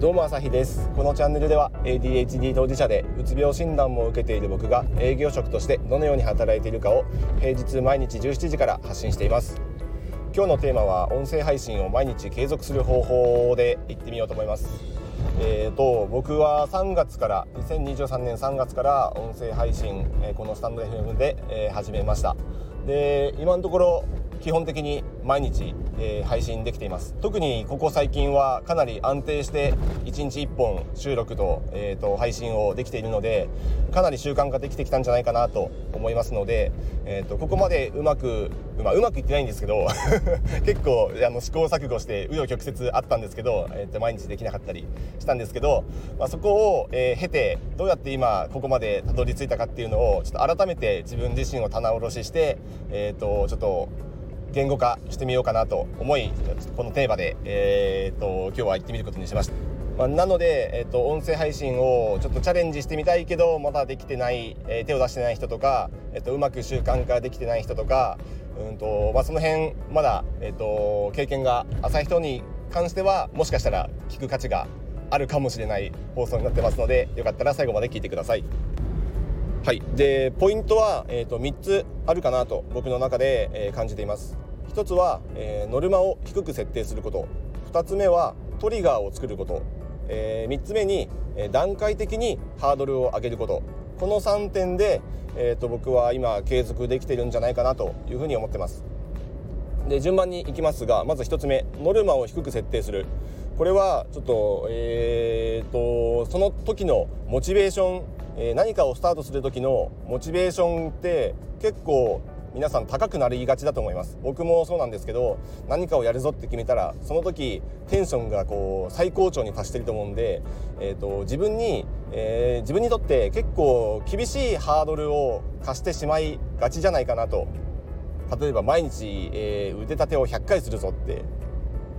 どうも朝日です。このチャンネルでは ADHD 当事者でうつ病診断も受けている僕が営業職としてどのように働いているかを平日毎日17時から発信しています。今日のテーマは音声配信を毎日継続する方法で行ってみようと思います。えーと僕は3月から2023年3月から音声配信、えこのスタンド FM で、え始めました。で今のところ基本的に毎日、えー、配信できています。特にここ最近はかなり安定して1日1本収録と,、えーと、配信をできているのでかなり習慣化できてきたんじゃないかなと思いますので、えーと、ここまでうまく、ま、うまくいってないんですけど 結構あの試行錯誤して紆余曲折あったんですけど、えーと、毎日できなかったりしたんですけど、まあ、そこを、えー、経てどうやって今ここまでたどり着いたかっていうのをちょっと改めて自分自身を棚卸しして、えー、とちょっと言語化してみようかなと思いこのテーマで、えーと、今日は行ってみることにしました。まあ、なので、えーと、音声配信をちょっとチャレンジしてみたいけどまだできてない、えー、手を出してない人とか、えーと、うまく習慣化できてない人とかうんと、まあ、その辺まだ、えー、と経験が浅い人に関してはもしかしたら聞く価値があるかもしれない放送になってますのでよかったら最後まで聞いてください。はい、でポイントは、えーと、3つあるかなと僕の中で、えー、感じています。1つは、えー、ノルマを低く設定すること。2つ目はトリガーを作ること、えー、3つ目に、えー、段階的にハードルを上げること。この3点で、えーと、僕は今継続できてるんじゃないかなというふうに思ってます。で順番にいきますがまず1つ目ノルマを低く設定する。これはちょっと,、えーとその時のモチベーションえ、何かをスタートする時のモチベーションって結構皆さん高くなりがちだと思います。僕もそうなんですけど何かをやるぞって決めたらその時テンションがこう最高潮に達してると思うんで、えーと、自分に、えー、自分にとって結構厳しいハードルを課してしまいがちじゃないかなと。例えば毎日、えー、腕立てを100回するぞって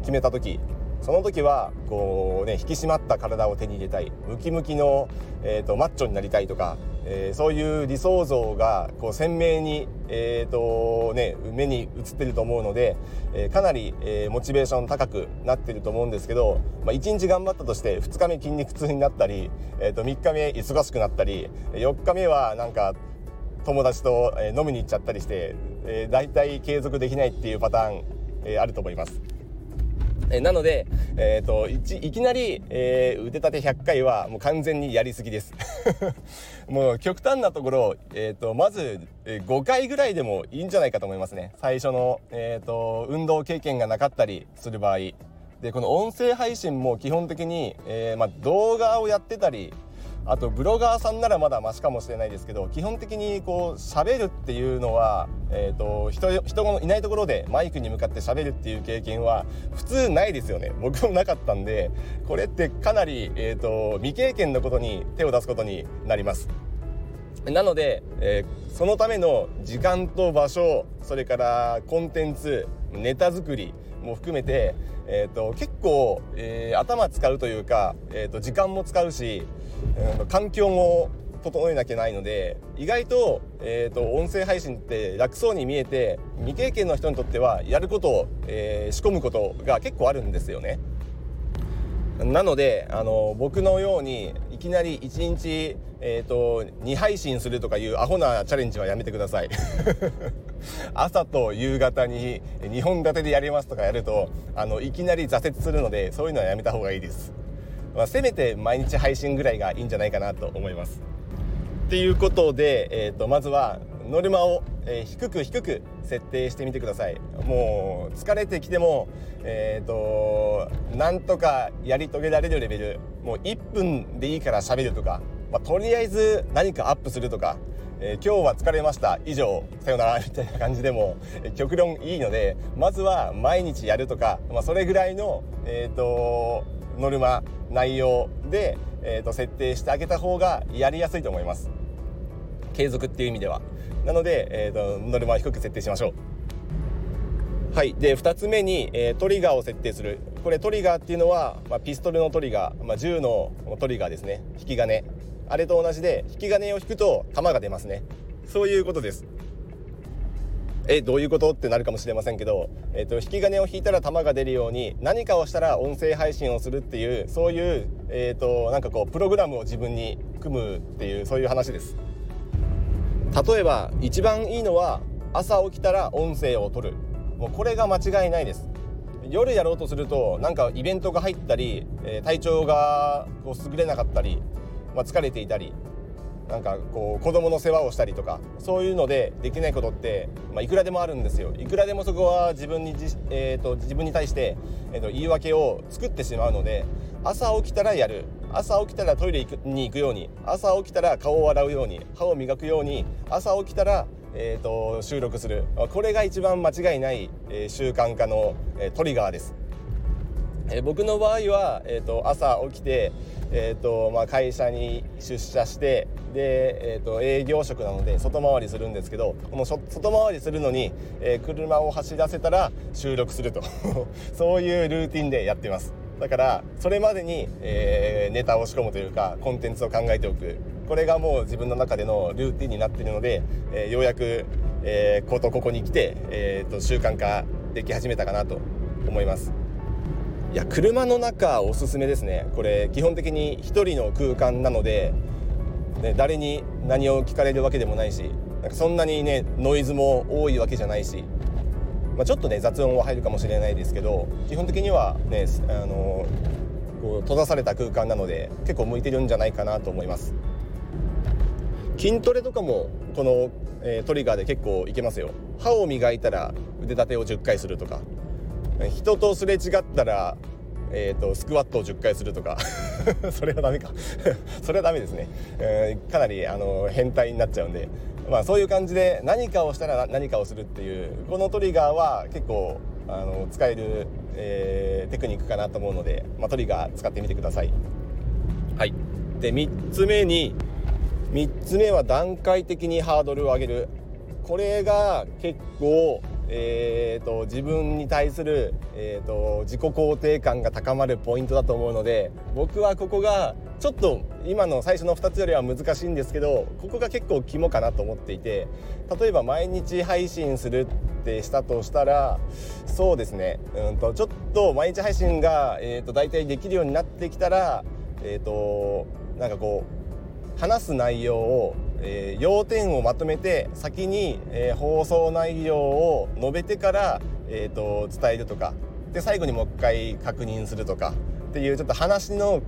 決めた時その時はこうね引き締まった体を手に入れたいムキムキの、えーと、マッチョになりたいとか、えー、そういう理想像がこう鮮明に、えーとね、目に映ってると思うので、えー、かなり、えー、モチベーション高くなってると思うんですけど、まあ、1日頑張ったとして2日目筋肉痛になったり、えー、と3日目忙しくなったり4日目はなんか友達と飲みに行っちゃったりして、えー、大体継続できないっていうパターン、えー、あると思います。えなので、えーと、いきなり、えー、腕立て100回はもう完全にやりすぎです。もう極端なところ、えーと、まず、え5回ぐらいでもいいんじゃないかと思いますね。最初の、えーと、運動経験がなかったりする場合。でこの音声配信も基本的に、え、まあ、動画をやってたりあとブロガーさんならまだマシかもしれないですけど基本的にこう喋るっていうのは、えーと、人人のいないところでマイクに向かって喋るっていう経験は普通ないですよね僕もなかったんでこれってかなり、えーと、未経験のことに手を出すことになります。なので、えー、そのための時間と場所それからコンテンツネタ作りも含めて、えーと、結構、えー、頭使うというか、えーと時間も使うしうん、環境も整えなきゃないので意外と,、えーと、音声配信って楽そうに見えて未経験の人にとってはやることを、えー、仕込むことが結構あるんですよね。なのであの僕のようにいきなり1日、えーと、2配信するとかいうアホなチャレンジはやめてください 朝と夕方に2本立てでやりますとかやるとあのいきなり挫折するのでそういうのはやめた方がいいです。まあ、せめて毎日配信ぐらいがいいんじゃないかなと思います。っていうことで、えーと、まずはノルマを、え、低く低く設定してみてください。もう疲れてきてもえっ、ー、となんとかやり遂げられるレベル。もう1分でいいから喋るとか、まあ、とりあえず何かアップするとか。えー、今日は疲れました。以上。さよなら。みたいな感じでも、極論いいので。まずは毎日やるとか、まあ、それぐらいの、えーとノルマ内容で、えーと、設定してあげた方がやりやすいと思います。継続っていう意味では。なので、えーと、ノルマを低く設定しましょう。はい。で2つ目に、えー、トリガーを設定する。これトリガーっていうのは、まあ、ピストルのトリガー、まあ、銃のトリガーですね。引き金。あれと同じで引き金を引くと弾が出ますね。そういうことです。えどういうこと？ってなるかもしれませんけど、えーと、引き金を引いたら弾が出るように何かをしたら音声配信をするっていうそういう、えーと、なんかこうプログラムを自分に組むっていうそういう話です。例えば一番いいのは朝起きたら音声を取る。もうこれが間違いないです。夜やろうとするとなんかイベントが入ったり、え、体調がこう優れなかったり、まあ、疲れていたりなんかこう子供の世話をしたりとかそういうのでできないことって、まあ、いくらでもあるんですよ。いくらでもそこは自分にじ、えーと、自分に対して、えーと、言い訳を作ってしまうので朝起きたらやる。朝起きたらトイレに行くように朝起きたら顔を洗うように歯を磨くように朝起きたら、えーと、収録する。これが一番間違いない、えー、習慣化の、えー、トリガーです。えー、僕の場合は、えーと朝起きてえーとまあ、会社に出社してで、えーと、営業職なので外回りするんですけどこの外回りするのに、えー、車を走らせたら収録すると。そういうルーティンでやってます。だからそれまでに、えー、ネタを仕込むというかコンテンツを考えておくこれがもう自分の中でのルーティンになっているので、えー、ようやく、えー、ことここに来て、えーと習慣化でき始めたかなと思います。いや車の中おすすめですねこれ基本的に1人の空間なので、ね、誰に何を聞かれるわけでもないしなんかそんなにねノイズも多いわけじゃないし、まあ、ちょっとね雑音は入るかもしれないですけど基本的にはねあのこう閉ざされた空間なので結構向いてるんじゃないかなと思います。筋トレとかもこの、えー、トリガーで結構いけますよ。歯を磨いたら腕立てを10回するとか。人とすれ違ったら、えーと、スクワットを10回するとか。それはダメか。それはダメですね、えー、かなりあの変態になっちゃうんで、まあ、そういう感じで何かをしたら何かをするっていうこのトリガーは結構あの使える、えー、テクニックかなと思うので、まあ、トリガー使ってみてください。はいで3つ目に3つ目は段階的にハードルを上げるこれが結構えーと、自分に対する、えーと、自己肯定感が高まるポイントだと思うので僕はここがちょっと今の最初の2つよりは難しいんですけどここが結構肝かなと思っていて例えば毎日配信するってしたとしたらそうですね。うんとちょっと毎日配信が、えーと、大体できるようになってきたらえっ、ー、となんかこう話す内容をえー、要点をまとめて先に、えー、放送内容を述べてから、えーと、伝えるとか。で最後にもう一回確認するとか。っていうちょっと話の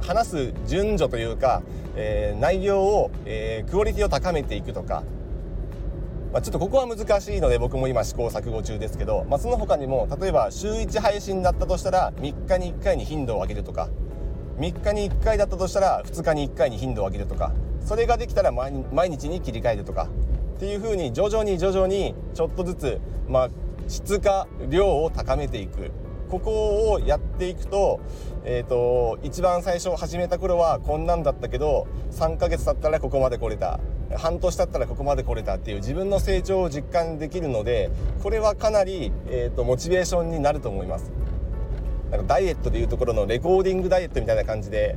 話す順序というか、えー、内容を、えー、クオリティを高めていくとか、まあ、ちょっとここは難しいので僕も今試行錯誤中ですけど、まあ、その他にも例えば週1配信だったとしたら3日に1回に頻度を上げるとか。3日に1回だったとしたら2日に1回に頻度を上げるとか。それができたら毎日に切り替えるとか。っていうふうに徐々に徐々にちょっとずつ、まあ、質か量を高めていく。ここをやっていくと,、えーと、一番最初始めた頃はこんなんだったけど3ヶ月経ったらここまで来れた半年経ったらここまで来れたっていう自分の成長を実感できるのでこれはかなり、えーとモチベーションになると思います。なんかダイエットでいうところのレコーディングダイエットみたいな感じで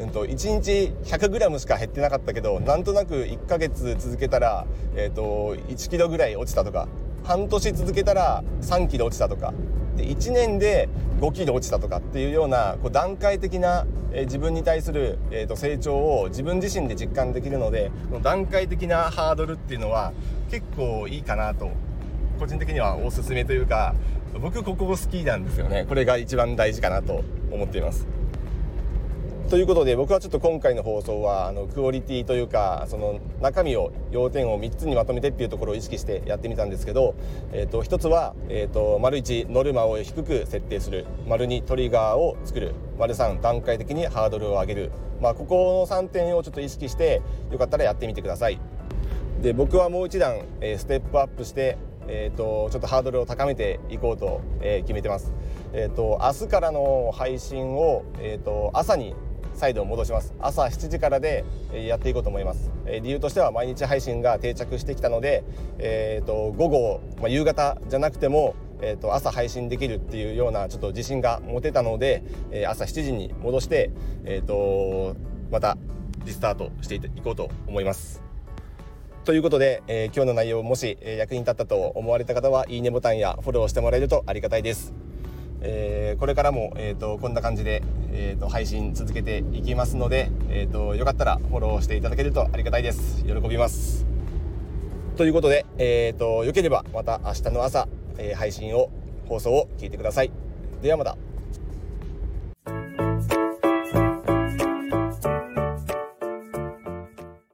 うんと、1日 100g しか減ってなかったけどなんとなく1ヶ月続けたら、えーと、1キロぐらい落ちたとか半年続けたら3キロ落ちたとかて1年で5キロ落ちたとかっていうようなこう段階的な、え、自分に対する、えーと、成長を自分自身で実感できるのでこの段階的なハードルっていうのは結構いいかなと個人的にはおすすめというか僕ここ好きなんですよねこれが一番大事かなと思っています。ということで僕はちょっと今回の放送はあのクオリティというかその中身を要点を3つにまとめてっていうところを意識してやってみたんですけど、えー、と1つは、えー、と丸1ノルマを低く設定する丸2トリガーを作る丸3段階的にハードルを上げる、まあ、ここの3点をちょっと意識してよかったらやってみてください。で僕はもう一段、え、ステップアップしてえーと、ちょっとハードルを高めていこうと、えー、決めてます、えーと、明日からの配信を、えーと朝に再度戻します。朝7時からでやっていこうと思います。理由としては毎日配信が定着してきたので、えーと、午後、まあ、夕方じゃなくてもえーと、朝配信できるっていうようなちょっと自信が持てたので、え、朝7時に戻して、えーと、またリスタートしていこうと思います。ということで、えー、今日の内容もし、え、役に立ったと思われた方はいいねボタンやフォローしてもらえるとありがたいです。えー、これからも、えーと、こんな感じで、えーと、配信続けていきますので、えーと、よかったらフォローしていただけるとありがたいです。喜びます。ということで、えー、とよければまた明日の朝、えー、配信を放送を聞いてください。ではまた。